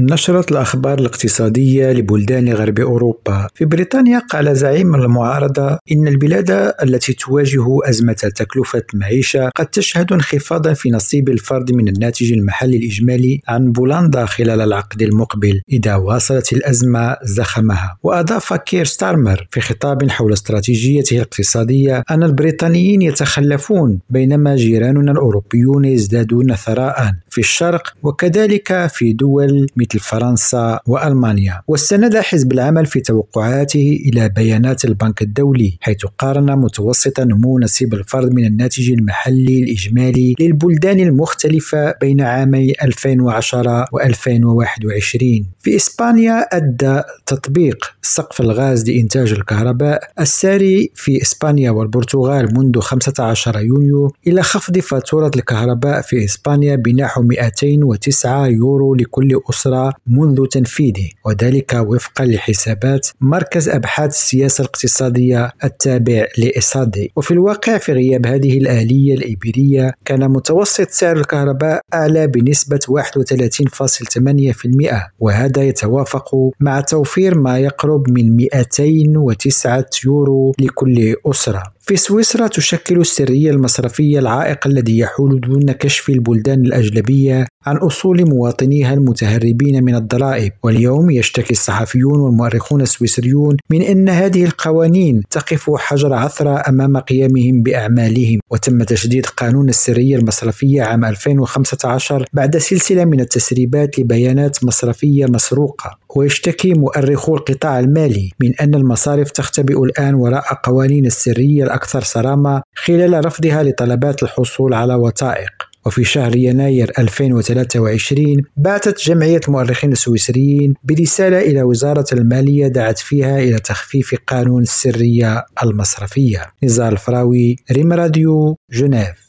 نشرت الأخبار الاقتصادية لبلدان غرب أوروبا. في بريطانيا قال زعيم المعارضة إن البلاد التي تواجه أزمة تكلفة معيشة قد تشهد انخفاضا في نصيب الفرد من الناتج المحلي الإجمالي عن بولندا خلال العقد المقبل إذا واصلت الأزمة زخمها. وأضاف كير ستارمر في خطاب حول استراتيجيته الاقتصادية أن البريطانيين يتخلفون بينما جيراننا الأوروبيون يزدادون ثراء في الشرق وكذلك في دول مثل فرنسا وألمانيا واستند حزب العمل في توقعاته إلى بيانات البنك الدولي حيث قارن متوسط نمو نصيب الفرد من الناتج المحلي الإجمالي للبلدان المختلفة بين عامي 2010 و2021 في إسبانيا أدى تطبيق سقف الغاز لإنتاج الكهرباء الساري في إسبانيا والبرتغال منذ 15 يونيو إلى خفض فاتورة الكهرباء في إسبانيا بنحو 209 يورو لكل أسرة منذ تنفيذه وذلك وفقا لحسابات مركز أبحاث السياسة الاقتصادية التابع لإصادي وفي الواقع في غياب هذه الآلية الإيبيرية كان متوسط سعر الكهرباء أعلى بنسبة 31.8% وهذا يتوافق مع توفير ما يقرب من 209 يورو لكل أسرة. في سويسرا تشكل السرية المصرفية العائق الذي يحول دون كشف البلدان الأجنبية عن أصول مواطنيها المتهربين من الضرائب واليوم يشتكي الصحفيون والمؤرخون السويسريون من أن هذه القوانين تقف حجر عثرة أمام قيامهم بأعمالهم. وتم تشديد قانون السرية المصرفية عام 2015 بعد سلسلة من التسريبات لبيانات مصرفية مسروقة. ويشتكي مؤرخو القطاع المالي من أن المصارف تختبئ الآن وراء قوانين السرية الأكثر صرامة خلال رفضها لطلبات الحصول على وثائق. وفي شهر يناير 2023 بعثت جمعية المؤرخين السويسريين برسالة إلى وزارة المالية دعت فيها إلى تخفيف قانون السرية المصرفية. نزار الفراوي ريم راديو جنيف.